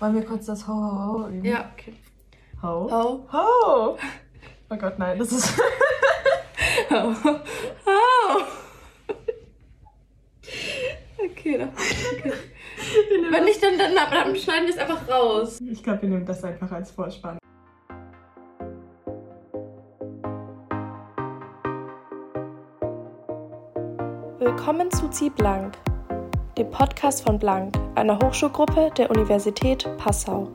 Wollen wir kurz das Ho Ho Ho üben? Ja, okay. Ho. Ho. Ho. Oh Gott, nein, das ist. Ho. Ho. Okay, dann. Okay. Wenn nicht, dann, dann, dann schneiden wir es einfach raus. Ich glaube, wir nehmen das einfach als Vorspann. Willkommen zu Zieh Blank, dem Podcast von Blank, einer Hochschulgruppe der Universität Passau.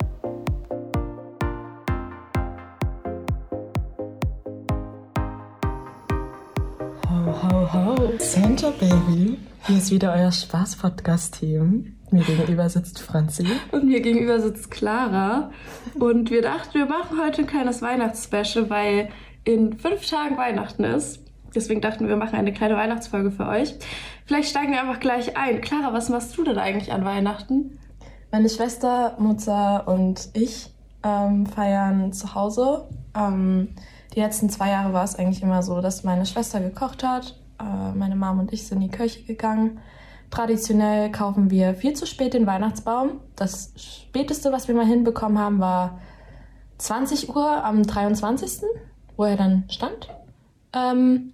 Ho, ho, ho. Santa Baby. Hier ist wieder euer Spaß-Podcast-Team. Mir gegenüber sitzt Franzi. Und mir gegenüber sitzt Clara. Und wir dachten, wir machen heute ein kleines Weihnachtsspecial, weil in fünf Tagen Weihnachten ist. Deswegen dachten wir, wir machen eine kleine Weihnachtsfolge für euch. Vielleicht steigen wir einfach gleich ein. Clara, was machst du denn eigentlich an Weihnachten? Meine Schwester, Mutter und ich ähm, feiern zu Hause. Ähm, die letzten zwei Jahre war es eigentlich immer so, dass meine Schwester gekocht hat. Äh, meine Mom und ich sind in die Kirche gegangen. Traditionell kaufen wir viel zu spät den Weihnachtsbaum. Das späteste, was wir mal hinbekommen haben, war 20 Uhr am 23., wo er dann stand. Ähm,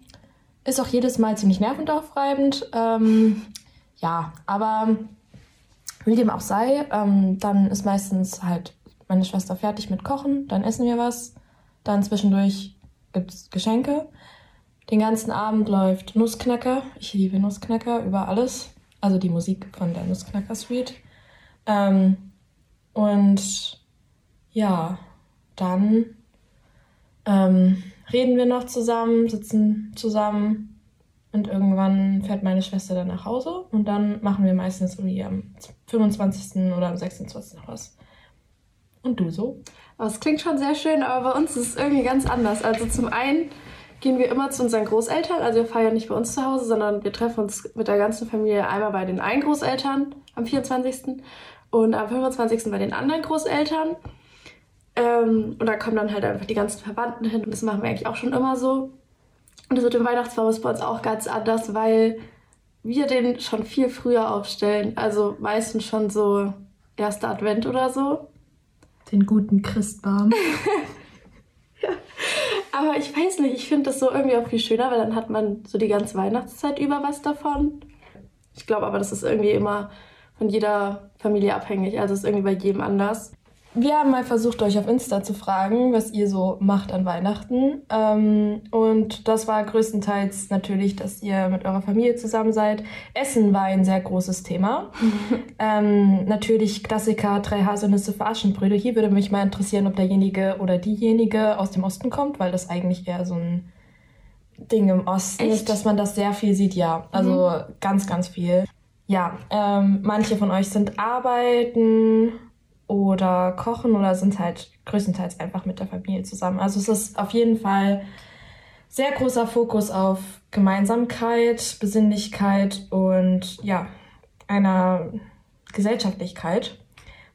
ist auch jedes Mal ziemlich nervenaufreibend. Ähm, ja, aber wie dem auch sei, ähm, dann ist meistens halt meine Schwester fertig mit Kochen, dann essen wir was, dann zwischendurch gibt's Geschenke. Den ganzen Abend läuft Nussknacker. Ich liebe Nussknacker über alles. Also die Musik von der Nussknacker Suite. Ähm, und ja, dann ähm, reden wir noch zusammen, sitzen zusammen und irgendwann fährt meine Schwester dann nach Hause und dann machen wir meistens irgendwie am 25. oder am 26. noch was. Und du so? Es klingt schon sehr schön, aber bei uns ist es irgendwie ganz anders. Also zum einen gehen wir immer zu unseren Großeltern. Also wir feiern nicht bei uns zu Hause, sondern wir treffen uns mit der ganzen Familie einmal bei den einen Großeltern am 24. und am 25. bei den anderen Großeltern. Ähm, und da kommen dann halt einfach die ganzen Verwandten hin und das machen wir eigentlich auch schon immer so. Und das mit dem Weihnachtsbaum ist bei uns auch ganz anders, weil wir den schon viel früher aufstellen. Also meistens schon so erster Advent oder so. Den guten Christbaum. Aber ich weiß nicht, ich finde das so irgendwie auch viel schöner, weil dann hat man so die ganze Weihnachtszeit über was davon. Ich glaube aber, das ist irgendwie immer von jeder Familie abhängig. Also ist irgendwie bei jedem anders. Wir haben mal versucht, euch auf Insta zu fragen, was ihr so macht an Weihnachten. Ähm, und das war größtenteils natürlich, dass ihr mit eurer Familie zusammen seid. Essen war ein sehr großes Thema. ähm, natürlich Klassiker, drei Haselnüsse für Aschenbrödel. Hier würde mich mal interessieren, ob derjenige oder diejenige aus dem Osten kommt, weil das eigentlich eher so ein Ding im Osten Echt? ist, dass man das sehr viel sieht. Ja, also ganz, ganz viel. Ja, ähm, manche von euch sind arbeiten oder kochen oder sind halt größtenteils einfach mit der Familie zusammen. Also es ist auf jeden Fall sehr großer Fokus auf Gemeinsamkeit, Besinnlichkeit und ja, einer Gesellschaftlichkeit.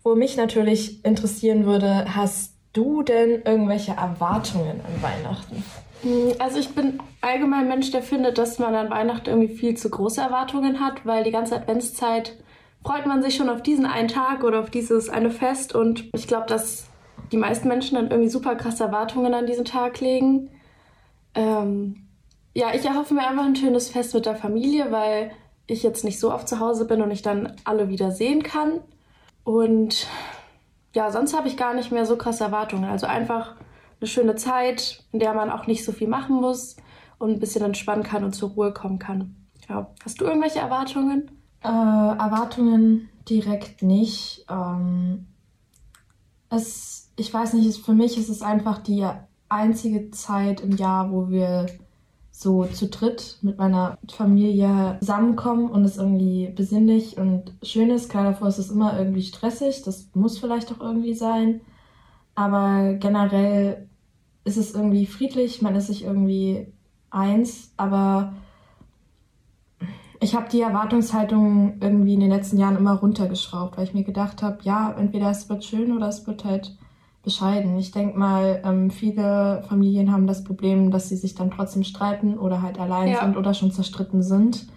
Wo mich natürlich interessieren würde, hast du denn irgendwelche Erwartungen an Weihnachten? Mm, Also ich bin allgemein ein Mensch, der findet, dass man an Weihnachten irgendwie viel zu große Erwartungen hat, weil die ganze Adventszeit freut man sich schon auf diesen einen Tag oder auf dieses eine Fest und ich glaube, dass die meisten Menschen dann irgendwie super krasse Erwartungen an diesen Tag legen. Ähm, ja, ich erhoffe mir einfach ein schönes Fest mit der Familie, weil ich jetzt nicht so oft zu Hause bin und ich dann alle wieder sehen kann. Und ja, sonst habe ich gar nicht mehr so krasse Erwartungen. Also einfach eine schöne Zeit, in der man auch nicht so viel machen muss und ein bisschen entspannen kann und zur Ruhe kommen kann. Ja. Hast du irgendwelche Erwartungen? Äh, Erwartungen direkt nicht. Ähm, es, ich weiß nicht, es, für mich ist es einfach die einzige Zeit im Jahr, wo wir so zu dritt mit meiner Familie zusammenkommen und es irgendwie besinnlich und schön ist. Klar, davor ist es immer irgendwie stressig, das muss vielleicht auch irgendwie sein. Aber generell ist es irgendwie friedlich, man ist sich irgendwie eins, aber ich habe die Erwartungshaltung irgendwie in den letzten Jahren immer runtergeschraubt, weil ich mir gedacht habe, ja, entweder es wird schön oder es wird halt bescheiden. Ich denke mal, ähm, viele Familien haben das Problem, dass sie sich dann trotzdem streiten oder halt allein Ja. sind oder schon zerstritten sind.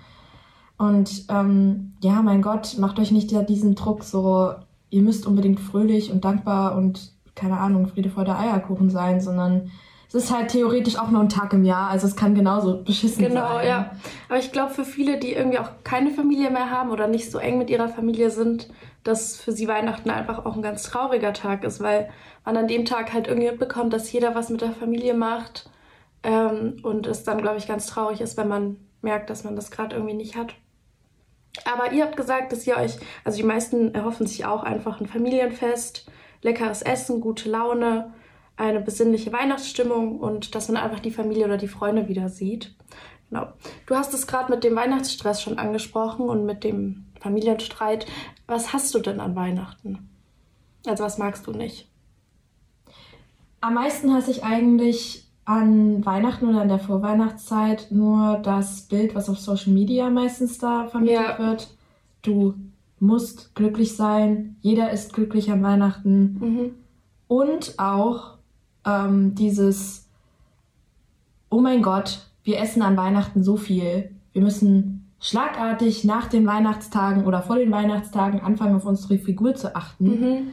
Und ähm, ja, mein Gott, macht euch nicht diesen Druck, so ihr müsst unbedingt fröhlich und dankbar und keine Ahnung, Friede vor der Eierkuchen sein, sondern es ist halt theoretisch auch nur ein Tag im Jahr, also es kann genauso beschissen genau, sein. Genau, ja. Aber ich glaube, für viele, die irgendwie auch keine Familie mehr haben oder nicht so eng mit ihrer Familie sind, dass für sie Weihnachten einfach auch ein ganz trauriger Tag ist, weil man an dem Tag halt irgendwie mitbekommt, dass jeder was mit der Familie macht ähm, und es dann, glaube ich, ganz traurig ist, wenn man merkt, dass man das gerade irgendwie nicht hat. Aber ihr habt gesagt, dass ihr euch, also die meisten erhoffen sich auch einfach ein Familienfest, leckeres Essen, gute Laune eine besinnliche Weihnachtsstimmung und dass man einfach die Familie oder die Freunde wieder sieht. Genau. Du hast es gerade mit dem Weihnachtsstress schon angesprochen und mit dem Familienstreit. Was hast du denn an Weihnachten? Also was magst du nicht? Am meisten hasse ich eigentlich an Weihnachten oder in der Vorweihnachtszeit nur das Bild, was auf Social Media meistens da vermittelt ja. wird. Du musst glücklich sein, jeder ist glücklich an Weihnachten. Mhm. Und auch ähm, dieses, oh mein Gott, wir essen an Weihnachten so viel. Wir müssen schlagartig nach den Weihnachtstagen oder vor den Weihnachtstagen anfangen, auf unsere Figur zu achten. Mhm.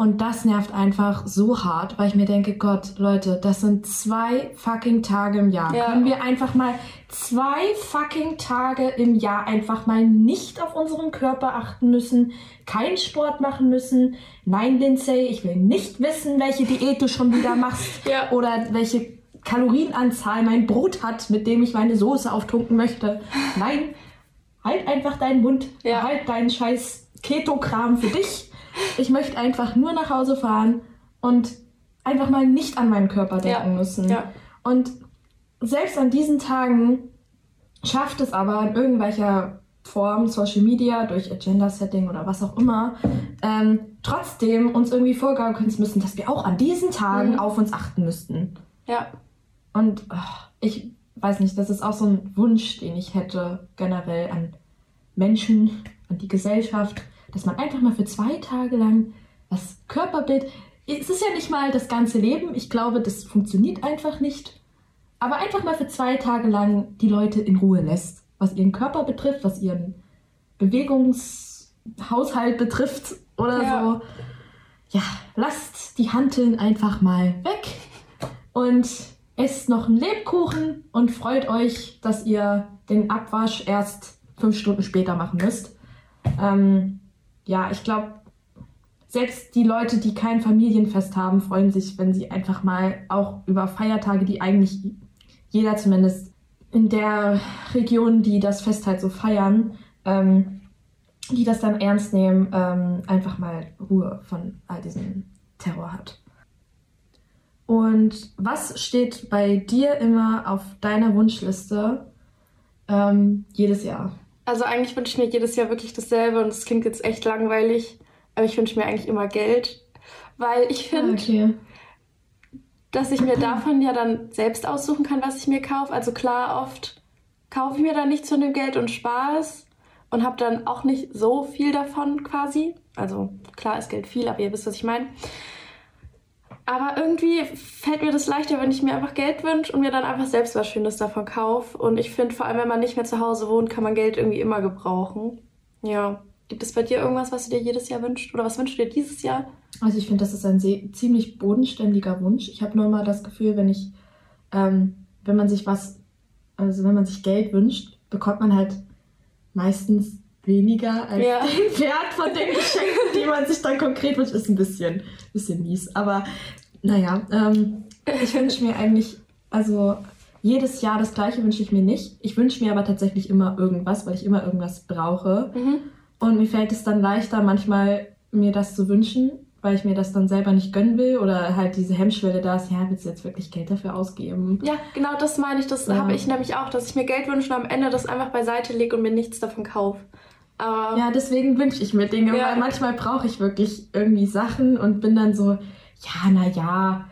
Und das nervt einfach so hart, weil ich mir denke, Gott, Leute, das sind zwei fucking Tage im Jahr. Ja. Können wir einfach mal zwei fucking Tage im Jahr einfach mal nicht auf unseren Körper achten müssen, keinen Sport machen müssen? Nein, Lindsay, ich will nicht wissen, welche Diät du schon wieder machst ja. oder welche Kalorienanzahl mein Brot hat, mit dem ich meine Soße auftunken möchte. Nein, halt einfach deinen Mund, ja. halt deinen scheiß Keto-Kram für dich ich möchte einfach nur nach Hause fahren und einfach mal nicht an meinen Körper denken ja. müssen. Ja. Und selbst an diesen Tagen schafft es aber in irgendwelcher Form, Social Media, durch Agenda-Setting oder was auch immer, ähm, trotzdem uns irgendwie vorgaukeln zu müssen, dass wir auch an diesen Tagen mhm. auf uns achten müssten. Ja. Und oh, ich weiß nicht, das ist auch so ein Wunsch, den ich hätte generell an Menschen, an die Gesellschaft, dass man einfach mal für zwei Tage lang das Körperbild, es ist ja nicht mal das ganze Leben, ich glaube, das funktioniert einfach nicht, aber einfach mal für zwei Tage lang die Leute in Ruhe lässt, was ihren Körper betrifft, was ihren Bewegungshaushalt betrifft oder ja. so. Ja, lasst die Hanteln einfach mal weg und esst noch einen Lebkuchen und freut euch, dass ihr den Abwasch erst fünf Stunden später machen müsst. Ähm, ja, ich glaube, selbst die Leute, die kein Familienfest haben, freuen sich, wenn sie einfach mal auch über Feiertage, die eigentlich jeder zumindest in der Region, die das Fest halt so feiern, ähm, die das dann ernst nehmen, ähm, einfach mal Ruhe von all diesem Terror hat. Und was steht bei dir immer auf deiner Wunschliste ähm, jedes Jahr? Also eigentlich wünsche ich mir jedes Jahr wirklich dasselbe und es klingt jetzt echt langweilig, aber ich wünsche mir eigentlich immer Geld, weil ich finde, okay. dass ich mir davon ja dann selbst aussuchen kann, was ich mir kaufe. Also klar, oft kaufe ich mir dann nichts von dem Geld und es und habe dann auch nicht so viel davon quasi. Also klar ist Geld viel, aber ihr wisst, was ich meine. Aber irgendwie fällt mir das leichter, wenn ich mir einfach Geld wünsche und mir dann einfach selbst was Schönes davon kaufe. Und ich finde, vor allem, wenn man nicht mehr zu Hause wohnt, kann man Geld irgendwie immer gebrauchen. Ja. Gibt es bei dir irgendwas, was du dir jedes Jahr wünschst? Oder was wünschst du dir dieses Jahr? Also ich finde, das ist ein ziemlich bodenständiger Wunsch. Ich habe nur mal das Gefühl, wenn ich, ähm, wenn man sich was, also wenn man sich Geld wünscht, bekommt man halt meistens weniger als ja. den Wert von den Geschenken, die man sich dann konkret wünscht. Ist ein bisschen, bisschen mies. Aber naja, ähm, ich wünsche mir eigentlich, also jedes Jahr das gleiche wünsche ich mir nicht. Ich wünsche mir aber tatsächlich immer irgendwas, weil ich immer irgendwas brauche. Mhm. Und mir fällt es dann leichter, manchmal mir das zu wünschen, weil ich mir das dann selber nicht gönnen will oder halt diese Hemmschwelle da ist, ja, willst du jetzt wirklich Geld dafür ausgeben? Ja, genau das meine ich. Das ja. habe ich nämlich auch, dass ich mir Geld wünsche und am Ende das einfach beiseite lege und mir nichts davon kaufe. Aber ja, deswegen wünsche ich mir Dinge, ja. weil manchmal brauche ich wirklich irgendwie Sachen und bin dann so, ja, naja,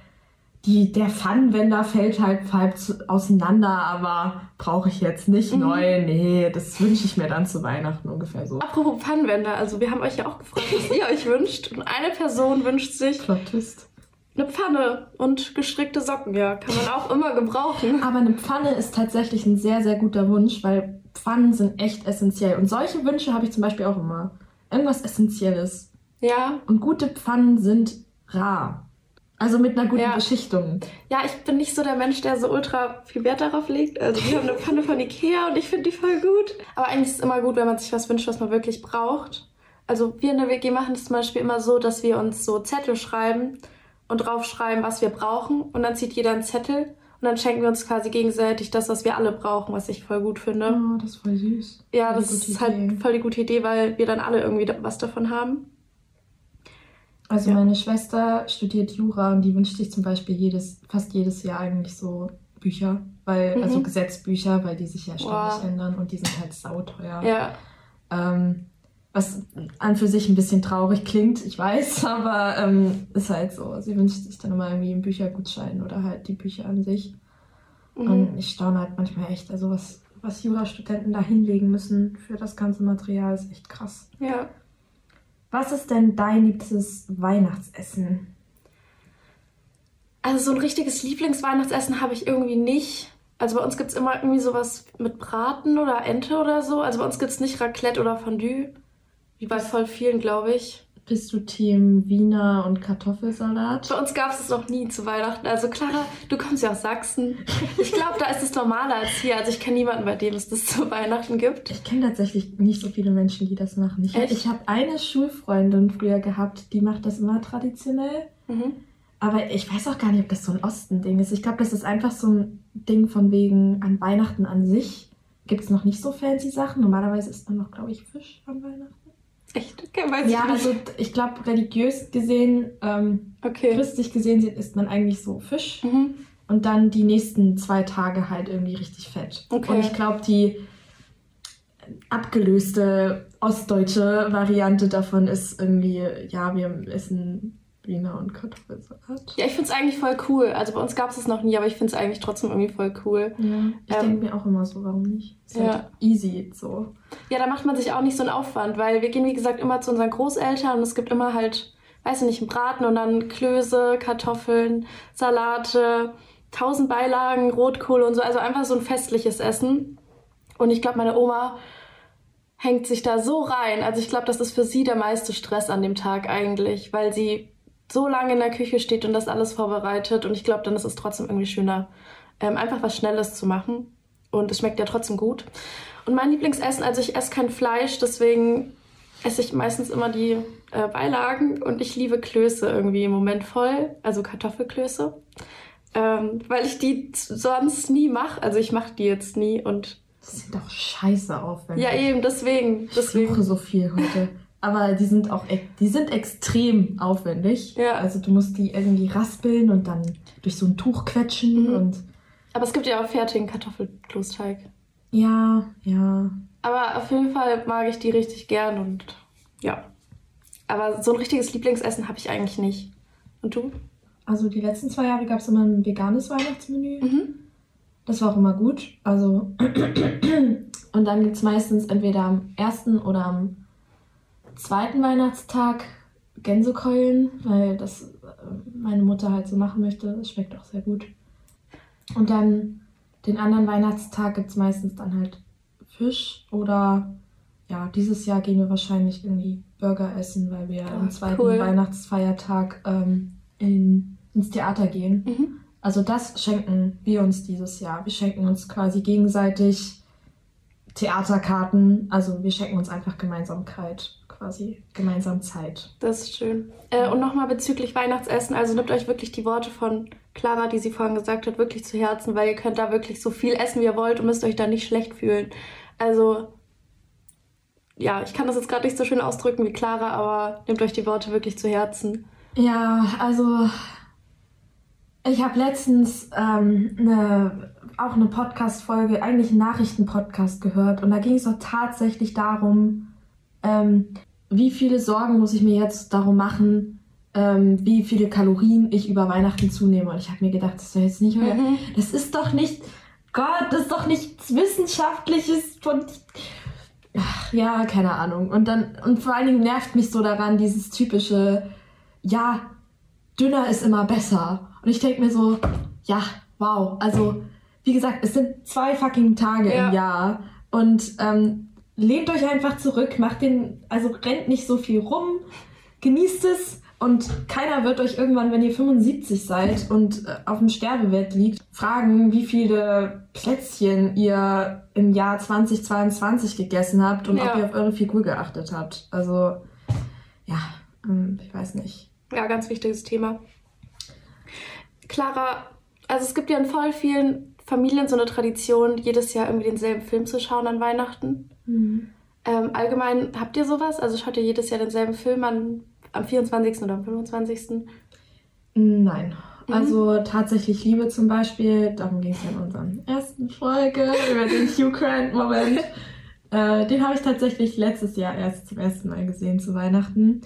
die, der Pfannenwender fällt halt halb auseinander, aber brauche ich jetzt nicht mhm. neu. Nee, das wünsche ich mir dann zu Weihnachten ungefähr so. Apropos Pfannenwender, also wir haben euch ja auch gefragt, was ihr euch wünscht. Und eine Person wünscht sich. Plottist. Eine Pfanne und gestrickte Socken, ja, kann man auch immer gebrauchen. Aber eine Pfanne ist tatsächlich ein sehr, sehr guter Wunsch, weil Pfannen sind echt essentiell. Und solche Wünsche habe ich zum Beispiel auch immer. Irgendwas Essentielles. Ja. Und gute Pfannen sind rar. Also mit einer guten Ja. Beschichtung. Ja, ich bin nicht so der Mensch, der so ultra viel Wert darauf legt. Also wir haben eine Pfanne von Ikea und ich finde die voll gut. Aber eigentlich ist es immer gut, wenn man sich was wünscht, was man wirklich braucht. Also wir in der WG machen es zum Beispiel immer so, dass wir uns so Zettel schreiben und draufschreiben, was wir brauchen. Und dann zieht jeder einen Zettel und dann schenken wir uns quasi gegenseitig das, was wir alle brauchen, was ich voll gut finde. Oh, das ist voll süß. Ja, Voll das ist halt Idee. voll die gute Idee, weil wir dann alle irgendwie was davon haben. Also Ja. meine Schwester studiert Jura und die wünscht sich zum Beispiel jedes, fast jedes Jahr eigentlich so Bücher, weil, Mhm. also Gesetzbücher, weil die sich ja ständig Wow. ändern und die sind halt sauteuer. Ja, Ähm, was an für sich ein bisschen traurig klingt, ich weiß, aber ähm, ist halt so. Sie wünscht sich dann immer irgendwie einen Büchergutschein oder halt die Bücher an sich. mhm. Und ich staune halt manchmal echt, also was, was Jurastudenten da hinlegen müssen für das ganze Material ist echt krass. ja. Was ist denn dein liebstes Weihnachtsessen? Also so ein richtiges Lieblingsweihnachtsessen habe ich irgendwie nicht. Also bei uns gibt es immer irgendwie sowas mit Braten oder Ente oder so. Also bei uns gibt es nicht Raclette oder Fondue. Wie bei voll vielen, glaube ich. Bist du Team Wiener und Kartoffelsalat? Bei uns gab es es noch nie zu Weihnachten. Also Clara, du kommst ja aus Sachsen. Ich glaube, da ist es normaler als hier. Also ich kenne niemanden, bei dem es das zu Weihnachten gibt. Ich kenne tatsächlich nicht so viele Menschen, die das machen. Ich, ich habe eine Schulfreundin früher gehabt, die macht das immer traditionell. Mhm. Aber ich weiß auch gar nicht, ob das so ein Ostending ist. Ich glaube, das ist einfach so ein Ding von wegen an Weihnachten an sich. Gibt es noch nicht so fancy Sachen. Normalerweise isst man noch, glaube ich, Fisch an Weihnachten. Echt? Okay, weiß Ja, ich nicht. also ich glaube, religiös gesehen, ähm, okay. christlich gesehen, isst man eigentlich so Fisch. Mhm. Und dann die nächsten zwei Tage halt irgendwie richtig fett. Okay. Und ich glaube, die abgelöste ostdeutsche Variante davon ist irgendwie, ja, wir essen Wiener und Kartoffelsalat. Ja, ich finde es eigentlich voll cool. Also bei uns gab es es noch nie, aber ich finde es eigentlich trotzdem irgendwie voll cool. Ja, ich Ähm, denke mir auch immer so, warum nicht? Ist ja. halt easy so. Ja, da macht man sich auch nicht so einen Aufwand, weil wir gehen, wie gesagt, immer zu unseren Großeltern und es gibt immer halt, weiß ich nicht, einen Braten und dann Klöße, Kartoffeln, Salate, tausend Beilagen, Rotkohl und so. Also einfach so ein festliches Essen. Und ich glaube, meine Oma hängt sich da so rein. Also ich glaube, das ist für sie der meiste Stress an dem Tag eigentlich, weil sie so lange in der Küche steht und das alles vorbereitet. Und ich glaube, dann ist es trotzdem irgendwie schöner, ähm, einfach was Schnelles zu machen. Und es schmeckt ja trotzdem gut. Und mein Lieblingsessen, also ich esse kein Fleisch, deswegen esse ich meistens immer die äh, Beilagen und ich liebe Klöße irgendwie im Moment voll, also Kartoffelklöße, ähm, weil ich die sonst nie mache. Also ich mache die jetzt nie und Das sieht doch scheiße aufwendig. ja eben deswegen, Ich fluche deswegen. so viel heute. Aber die sind auch e- die sind extrem aufwendig. Ja. Also du musst die irgendwie raspeln und dann durch so ein Tuch quetschen Mhm. und Aber es gibt ja auch fertigen Kartoffelklosteig. ja, ja. Aber auf jeden Fall mag ich die richtig gern und ja. Aber so ein richtiges Lieblingsessen habe ich eigentlich nicht. Und du? Also die letzten zwei Jahre gab es immer ein veganes Weihnachtsmenü. Mhm. Das war auch immer gut. Also und dann gibt es meistens entweder am ersten oder am zweiten Weihnachtstag Gänsekeulen, weil das äh, meine Mutter halt so machen möchte. Das schmeckt auch sehr gut. Und dann den anderen Weihnachtstag gibt es meistens dann halt Fisch oder ja, dieses Jahr gehen wir wahrscheinlich irgendwie Burger essen, weil wir Oh, am zweiten cool. Weihnachtsfeiertag ähm, in, ins Theater gehen. Mhm. Also das schenken wir uns dieses Jahr. Wir schenken uns quasi gegenseitig Theaterkarten. Also wir schenken uns einfach Gemeinsamkeit, quasi gemeinsam Zeit. Das ist schön. Äh, und nochmal bezüglich Weihnachtsessen. Also nehmt euch wirklich die Worte von Clara, die sie vorhin gesagt hat, wirklich zu Herzen, weil ihr könnt da wirklich so viel essen, wie ihr wollt und müsst euch da nicht schlecht fühlen. Also, ja, ich kann das jetzt gerade nicht so schön ausdrücken wie Clara, aber nehmt euch die Worte wirklich zu Herzen. Ja, also ich habe letztens ähm, eine, auch eine Podcast-Folge, eigentlich einen Nachrichten-Podcast gehört und da ging es doch tatsächlich darum, ähm, wie viele Sorgen muss ich mir jetzt darum machen, ähm, wie viele Kalorien ich über Weihnachten zunehme. Und ich habe mir gedacht, das ist doch jetzt nicht euer Mhm. Das ist doch nicht. Gott, das ist doch nichts Wissenschaftliches von. Ach, ja, keine Ahnung. Und dann, und vor allen Dingen nervt mich so daran, dieses typische, ja, dünner ist immer besser. Und ich denke mir so, ja, wow. Also, wie gesagt, es sind zwei fucking Tage Ja. im Jahr. Und ähm, lehnt euch einfach zurück, macht den, also rennt nicht so viel rum, genießt es und keiner wird euch irgendwann, wenn ihr 75 seid und äh, auf dem Sterbebett liegt, fragen, wie viele Plätzchen ihr im Jahr 2022 gegessen habt und Ja. ob ihr auf eure Figur geachtet habt. Also, ja, ähm, ich weiß nicht. Ja, ganz wichtiges Thema. Clara, also es gibt ja in voll vielen Familien so eine Tradition, jedes Jahr irgendwie denselben Film zu schauen an Weihnachten. Ähm, allgemein habt ihr sowas? Also schaut ihr jedes Jahr denselben Film an, am 24. oder am 25.? Nein. Mhm. Also tatsächlich Liebe zum Beispiel, darum ging es ja in unserer ersten Folge über den Hugh Grant-Moment. Äh, den habe ich tatsächlich letztes Jahr erst zum ersten Mal gesehen zu Weihnachten.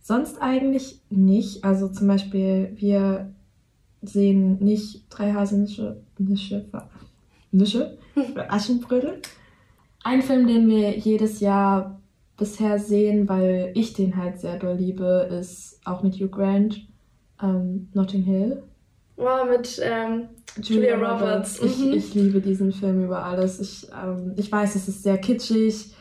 Sonst eigentlich nicht. Also zum Beispiel, wir sehen nicht drei Haselnüsse, Nische, Nische, Aschenbrödel. Ein Film, den wir jedes Jahr bisher sehen, weil ich den halt sehr doll liebe, ist auch mit Hugh Grant, ähm, Notting Hill. Oh, mit ähm, Julia Roberts. Ich, Mhm. ich liebe diesen Film über alles. Ich, ähm, ich weiß, es ist sehr kitschig,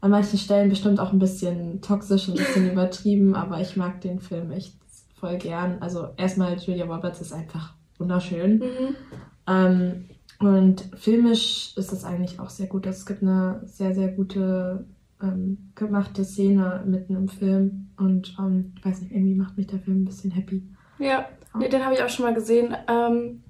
an manchen Stellen bestimmt auch ein bisschen toxisch, ein bisschen übertrieben, aber ich mag den Film echt voll gern. Also erstmal, Julia Roberts ist einfach wunderschön. Mhm. Und filmisch ist es eigentlich auch sehr gut. Es gibt eine sehr, sehr gute ähm, gemachte Szene mitten im Film. Und ähm, ich weiß nicht, irgendwie macht mich der Film ein bisschen happy. Ja, nee, den habe ich auch schon mal gesehen. Ähm,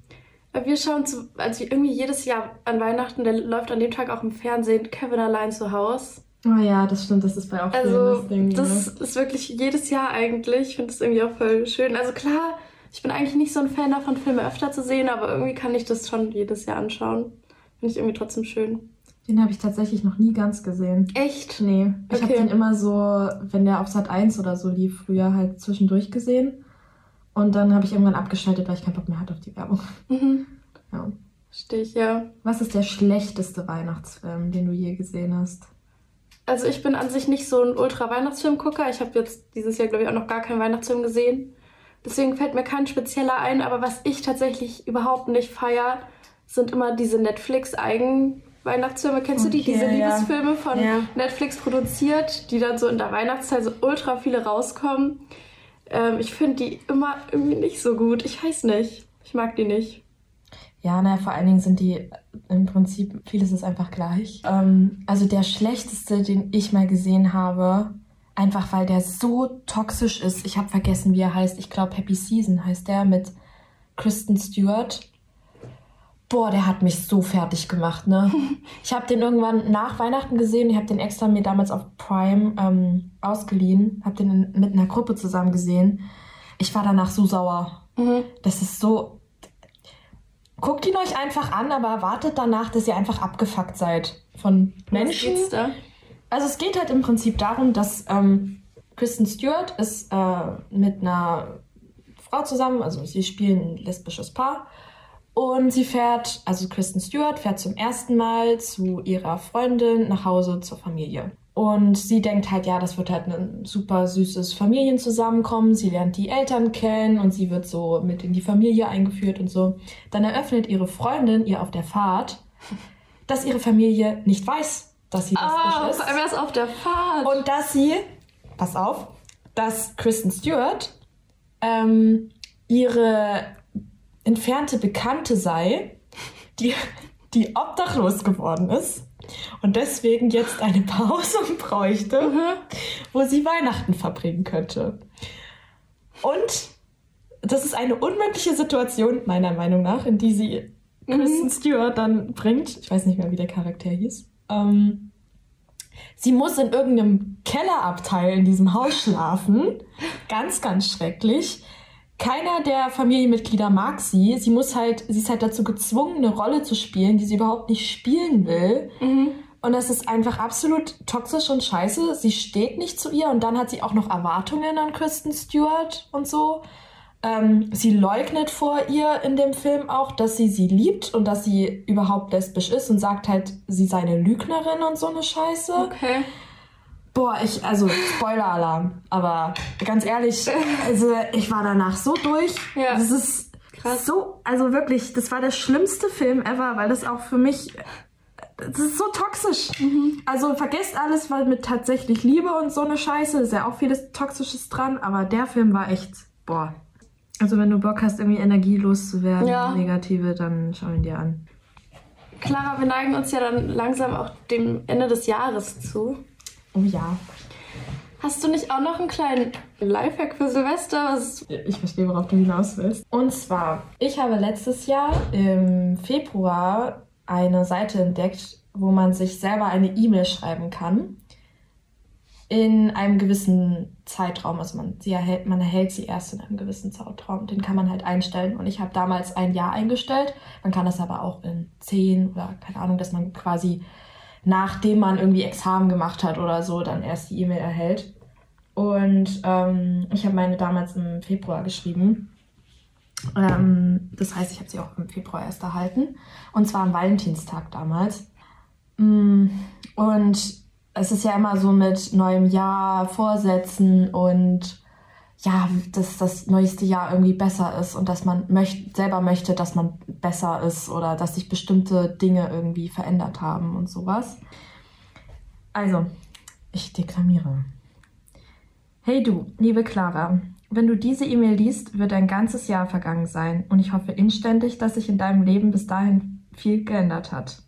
wir schauen zu, also irgendwie jedes Jahr an Weihnachten, der läuft an dem Tag auch im Fernsehen, Kevin allein zu Haus. Oh ja, das stimmt, das ist bei auch Filmen Also das Ding. das ne? ist wirklich jedes Jahr eigentlich. Ich finde das irgendwie auch voll schön. Also klar, ich bin eigentlich nicht so ein Fan davon, Filme öfter zu sehen, aber irgendwie kann ich das schon jedes Jahr anschauen. Finde ich irgendwie trotzdem schön. Den habe ich tatsächlich noch nie ganz gesehen. Echt? Nee, ich habe Okay. den immer so, wenn der auf Sat 1 oder so lief, früher halt zwischendurch gesehen. Und dann habe ich irgendwann abgeschaltet, weil ich keinen Bock mehr hatte auf die Werbung. Mhm. Ja. Verstehe ich, ja. Was ist der schlechteste Weihnachtsfilm, den du je gesehen hast? Also ich bin an sich nicht so ein Ultra-Weihnachtsfilm-Gucker. Ich habe jetzt dieses Jahr, glaube ich, auch noch gar keinen Weihnachtsfilm gesehen. Deswegen fällt mir kein spezieller ein. Aber was ich tatsächlich überhaupt nicht feier, sind immer diese Netflix-Eigen-Weihnachtsfilme. Kennst du die? Okay, Diese ja. Liebesfilme von Ja. Netflix produziert, die dann so in der Weihnachtszeit so ultra viele rauskommen. Ähm, ich finde die immer irgendwie nicht so gut. Ich weiß nicht. Ich mag die nicht. Ja, naja, vor allen Dingen sind die im Prinzip, vieles ist einfach gleich. Ähm, also der schlechteste, den ich mal gesehen habe, einfach weil der so toxisch ist. Ich habe vergessen, wie er heißt. Ich glaube, Happy Season heißt der mit Kristen Stewart. Boah, der hat mich so fertig gemacht, ne? Ich habe den irgendwann nach Weihnachten gesehen. Ich habe den extra mir damals auf Prime ähm, ausgeliehen. Habe den in, mit einer Gruppe zusammen gesehen. Ich war danach so sauer. Mhm. Das ist so. Guckt ihn euch einfach an, aber erwartet danach, dass ihr einfach abgefuckt seid von Menschen. Also es geht halt im Prinzip darum, dass ähm, Kristen Stewart ist äh, mit einer Frau zusammen, also sie spielen ein lesbisches Paar. Und sie fährt, also Kristen Stewart fährt zum ersten Mal zu ihrer Freundin nach Hause zur Familie. Und sie denkt halt, ja, das wird halt ein super süßes Familienzusammenkommen. Sie lernt die Eltern kennen und sie wird so mit in die Familie eingeführt und so. Dann eröffnet ihre Freundin ihr auf der Fahrt, dass ihre Familie nicht weiß, dass sie lesbisch Ah, ist. vor allem erst auf der Fahrt. Und dass sie, pass auf, dass Kristen Stewart ähm, ihre entfernte Bekannte sei, die, die obdachlos geworden ist und deswegen jetzt eine Pause bräuchte, Mhm. wo sie Weihnachten verbringen könnte. Und das ist eine unmögliche Situation, meiner Meinung nach, in die sie Kristen Stewart dann bringt. Ich weiß nicht mehr, wie der Charakter hieß. Ähm, sie muss in irgendeinem Kellerabteil in diesem Haus schlafen. Ganz, ganz schrecklich. Keiner der Familienmitglieder mag sie. Sie muss halt, sie ist halt dazu gezwungen, eine Rolle zu spielen, die sie überhaupt nicht spielen will. Mhm. Und das ist einfach absolut toxisch und scheiße. Sie steht nicht zu ihr und dann hat sie auch noch Erwartungen an Kristen Stewart und so. Ähm, sie leugnet vor ihr in dem Film auch, dass sie sie liebt und dass sie überhaupt lesbisch ist und sagt halt, sie sei eine Lügnerin und so eine Scheiße. Okay. Boah, ich, also Spoiler-Alarm, aber ganz ehrlich, also ich war danach so durch. Ja. Das ist Krass. so, also wirklich, das war der schlimmste Film ever, weil das auch für mich das ist so toxisch. Mhm. Also vergesst alles, weil mit tatsächlich Liebe und so eine Scheiße ist ja auch vieles Toxisches dran, aber der Film war echt, boah. Also wenn du Bock hast, irgendwie Energie loszuwerden, ja. negative, dann schau ihn dir an. Clara, wir neigen uns ja dann langsam auch dem Ende des Jahres zu. Oh ja. Hast du nicht auch noch einen kleinen Lifehack für Silvester? Ich verstehe, worauf du hinaus willst. Und zwar, ich habe letztes Jahr im Februar eine Seite entdeckt, wo man sich selber eine E-Mail schreiben kann. In einem gewissen Zeitraum. Also man, sie erhält, man erhält sie erst in einem gewissen Zeitraum. Den kann man halt einstellen. Und ich habe damals ein Jahr eingestellt. Man kann das aber auch in zehn oder keine Ahnung, dass man quasi nachdem man irgendwie Examen gemacht hat oder so, dann erst die E-Mail erhält. Und ähm, ich habe meine damals im Februar geschrieben. Ähm, das heißt, ich habe sie auch im Februar erst erhalten. Und zwar am Valentinstag damals. Mm, und es ist ja immer so mit neuem Jahr, Vorsätzen und ja, dass das neueste Jahr irgendwie besser ist und dass man möcht selber möchte, dass man besser ist oder dass sich bestimmte Dinge irgendwie verändert haben und sowas. Also, ich deklamiere. Hey du, liebe Clara, wenn du diese E-Mail liest, wird ein ganzes Jahr vergangen sein und ich hoffe inständig, dass sich in deinem Leben bis dahin viel geändert hat.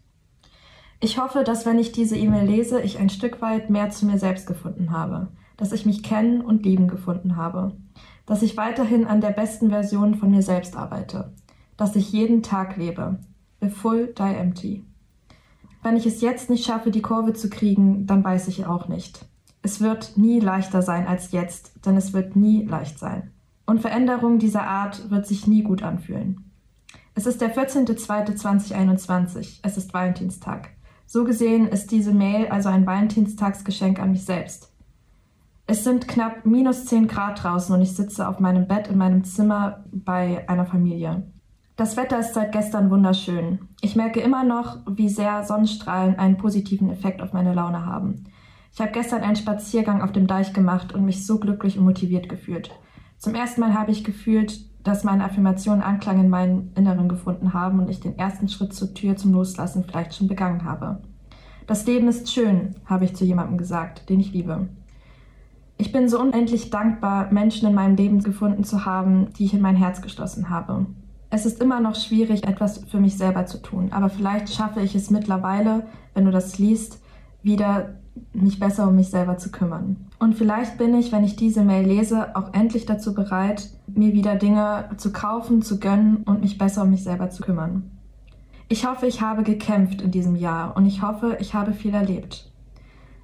Ich hoffe, dass wenn ich diese E-Mail lese, ich ein Stück weit mehr zu mir selbst gefunden habe dass ich mich kennen und lieben gefunden habe, dass ich weiterhin an der besten Version von mir selbst arbeite, dass ich jeden Tag lebe. A full die empty. Wenn ich es jetzt nicht schaffe, die Kurve zu kriegen, dann weiß ich auch nicht. Es wird nie leichter sein als jetzt, denn es wird nie leicht sein. Und Veränderung dieser Art wird sich nie gut anfühlen. Es ist der 14.02.2021. Es ist Valentinstag. So gesehen ist diese Mail also ein Valentinstagsgeschenk an mich selbst. Es sind knapp minus 10 Grad draußen und ich sitze auf meinem Bett in meinem Zimmer bei einer Familie. Das Wetter ist seit gestern wunderschön. Ich merke immer noch, wie sehr Sonnenstrahlen einen positiven Effekt auf meine Laune haben. Ich habe gestern einen Spaziergang auf dem Deich gemacht und mich so glücklich und motiviert gefühlt. Zum ersten Mal habe ich gefühlt, dass meine Affirmationen Anklang in meinem Inneren gefunden haben und ich den ersten Schritt zur Tür zum Loslassen vielleicht schon begangen habe. Das Leben ist schön, habe ich zu jemandem gesagt, den ich liebe. Ich bin so unendlich dankbar, Menschen in meinem Leben gefunden zu haben, die ich in mein Herz geschlossen habe. Es ist immer noch schwierig, etwas für mich selber zu tun, aber vielleicht schaffe ich es mittlerweile, wenn du das liest, wieder mich besser um mich selber zu kümmern. Und vielleicht bin ich, wenn ich diese Mail lese, auch endlich dazu bereit, mir wieder Dinge zu kaufen, zu gönnen und mich besser um mich selber zu kümmern. Ich hoffe, ich habe gekämpft in diesem Jahr und ich hoffe, ich habe viel erlebt.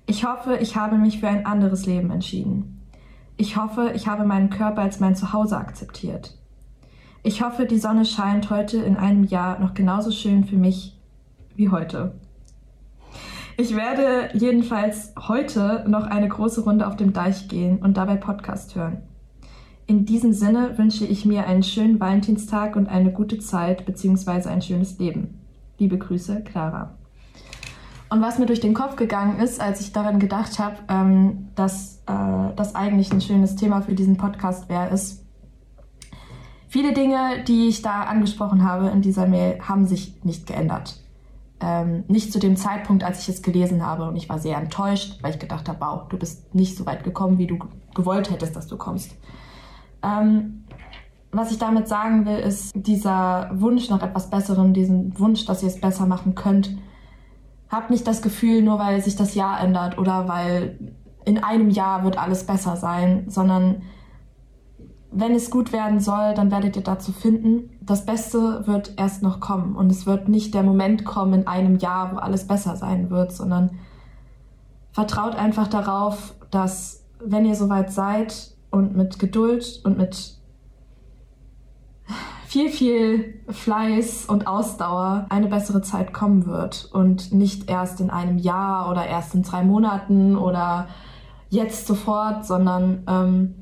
Ich hoffe, ich habe mich für ein anderes Leben entschieden. Ich hoffe, ich habe meinen Körper als mein Zuhause akzeptiert. Ich hoffe, die Sonne scheint heute in einem Jahr noch genauso schön für mich wie heute. Ich werde jedenfalls heute noch eine große Runde auf dem Deich gehen und dabei Podcast hören. In diesem Sinne wünsche ich mir einen schönen Valentinstag und eine gute Zeit bzw. ein schönes Leben. Liebe Grüße, Clara. Und was mir durch den Kopf gegangen ist, als ich daran gedacht habe, ähm, dass äh, das eigentlich ein schönes Thema für diesen Podcast wäre, ist, viele Dinge, die ich da angesprochen habe in dieser Mail, haben sich nicht geändert. Ähm, nicht zu dem Zeitpunkt, als ich es gelesen habe. Und ich war sehr enttäuscht, weil ich gedacht habe, wow, du bist nicht so weit gekommen, wie du gewollt hättest, dass du kommst. Ähm, was ich damit sagen will, ist dieser Wunsch nach etwas Besserem, diesen Wunsch, dass ihr es besser machen könnt, hab nicht das Gefühl, nur weil sich das Jahr ändert oder weil in einem Jahr wird alles besser sein, sondern wenn es gut werden soll, dann werdet ihr dazu finden. Das Beste wird erst noch kommen und es wird nicht der Moment kommen in einem Jahr, wo alles besser sein wird, sondern vertraut einfach darauf, dass wenn ihr soweit seid und mit Geduld und mit viel, viel Fleiß und Ausdauer eine bessere Zeit kommen wird und nicht erst in einem Jahr oder erst in drei Monaten oder jetzt sofort, sondern ähm,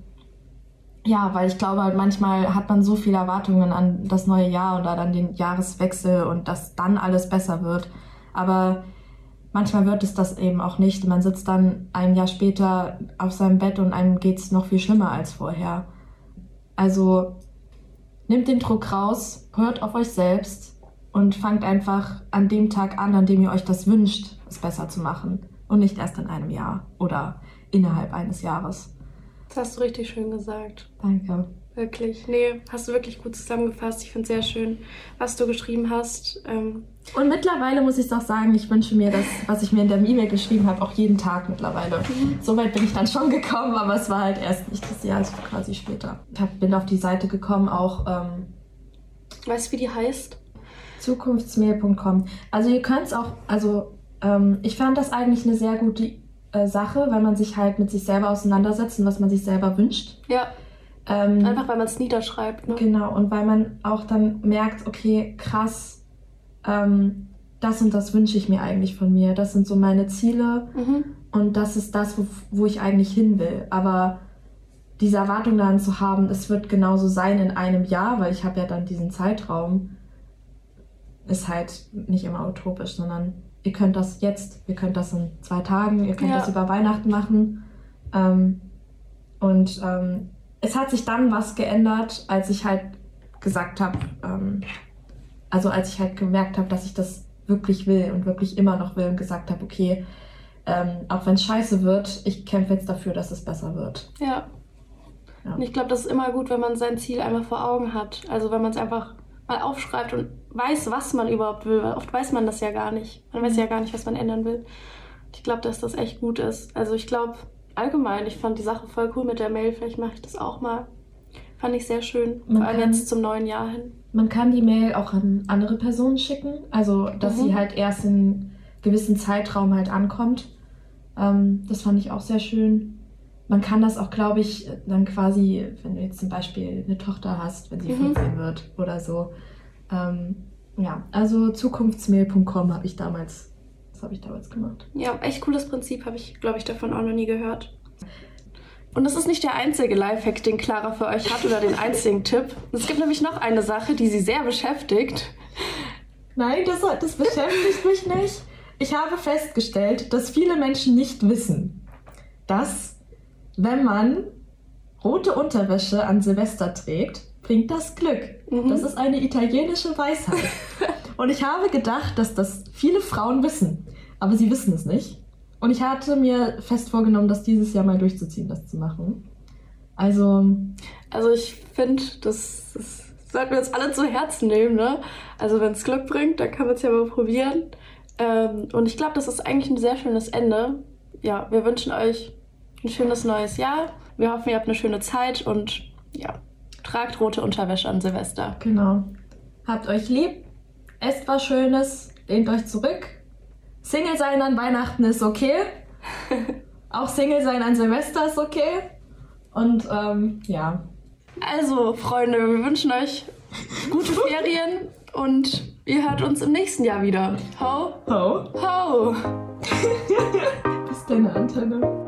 ja, weil ich glaube, manchmal hat man so viele Erwartungen an das neue Jahr oder an den Jahreswechsel und dass dann alles besser wird. Aber manchmal wird es das eben auch nicht. Man sitzt dann ein Jahr später auf seinem Bett und einem geht es noch viel schlimmer als vorher. Also Nehmt den Druck raus, hört auf euch selbst und fangt einfach an dem Tag an, an dem ihr euch das wünscht, es besser zu machen. Und nicht erst in einem Jahr oder innerhalb eines Jahres. Das hast du richtig schön gesagt. Danke. Wirklich. Nee, hast du wirklich gut zusammengefasst. Ich finde es sehr schön, was du geschrieben hast. Ähm und mittlerweile muss ich es auch sagen, ich wünsche mir das, was ich mir in der E-Mail geschrieben habe, auch jeden Tag mittlerweile. Mhm. So weit bin ich dann schon gekommen, aber es war halt erst nicht das Jahr, also quasi später. Ich bin auf die Seite gekommen, auch. Ähm, weißt du, wie die heißt? Zukunftsmail.com. Also ihr könnt es auch, also ähm, ich fand das eigentlich eine sehr gute äh, Sache, weil man sich halt mit sich selber auseinandersetzt und was man sich selber wünscht. Ja. Ähm, Einfach weil man es niederschreibt. Ne? Genau, und weil man auch dann merkt, okay, krass, ähm, das und das wünsche ich mir eigentlich von mir. Das sind so meine Ziele mhm. und das ist das, wo, wo ich eigentlich hin will. Aber diese Erwartung daran zu haben, es wird genauso sein in einem Jahr, weil ich habe ja dann diesen Zeitraum, ist halt nicht immer utopisch, sondern ihr könnt das jetzt, ihr könnt das in zwei Tagen, ihr könnt ja. das über Weihnachten machen. Ähm, und ähm, es hat sich dann was geändert, als ich halt gesagt habe, ähm, also als ich halt gemerkt habe, dass ich das wirklich will und wirklich immer noch will und gesagt habe, okay, ähm, auch wenn es scheiße wird, ich kämpfe jetzt dafür, dass es besser wird. Ja. ja. Und ich glaube, das ist immer gut, wenn man sein Ziel einfach vor Augen hat. Also wenn man es einfach mal aufschreibt und weiß, was man überhaupt will, weil oft weiß man das ja gar nicht. Man weiß ja gar nicht, was man ändern will. Ich glaube, dass das echt gut ist. Also ich glaube, allgemein, ich fand die Sache voll cool mit der Mail. Vielleicht mache ich das auch mal. Fand ich sehr schön. Man Vor allem kann, jetzt zum neuen Jahr hin. Man kann die Mail auch an andere Personen schicken. Also, dass mhm. sie halt erst in einem gewissen Zeitraum halt ankommt. Ähm, das fand ich auch sehr schön. Man kann das auch, glaube ich, dann quasi, wenn du jetzt zum Beispiel eine Tochter hast, wenn sie mhm. 14 wird oder so. Ähm, ja, also zukunftsmail.com habe ich damals das habe ich damals gemacht. Ja, echt cooles Prinzip, habe ich, glaube ich, davon auch noch nie gehört. Und das ist nicht der einzige Lifehack, den Clara für euch hat oder den einzigen Tipp. Es gibt nämlich noch eine Sache, die sie sehr beschäftigt. Nein, das, das beschäftigt mich nicht. Ich habe festgestellt, dass viele Menschen nicht wissen, dass wenn man rote Unterwäsche an Silvester trägt, bringt das Glück. Mhm. Das ist eine italienische Weisheit. Und ich habe gedacht, dass das viele Frauen wissen, aber sie wissen es nicht. Und ich hatte mir fest vorgenommen, das dieses Jahr mal durchzuziehen, das zu machen. Also. Also ich finde, das, das sollten wir uns alle zu Herzen nehmen, ne? Also wenn es Glück bringt, dann kann man es ja mal probieren. Ähm, und ich glaube, das ist eigentlich ein sehr schönes Ende. Ja, wir wünschen euch ein schönes neues Jahr. Wir hoffen, ihr habt eine schöne Zeit und ja, tragt rote Unterwäsche an Silvester. Genau. Habt euch lieb esst was Schönes, lehnt euch zurück. Single sein an Weihnachten ist okay. Auch Single sein an Silvester ist okay. Und ähm, ja. Also, Freunde, wir wünschen euch gute Ferien und ihr hört uns im nächsten Jahr wieder. Ho! Ho! Ho! Bis deine Antenne.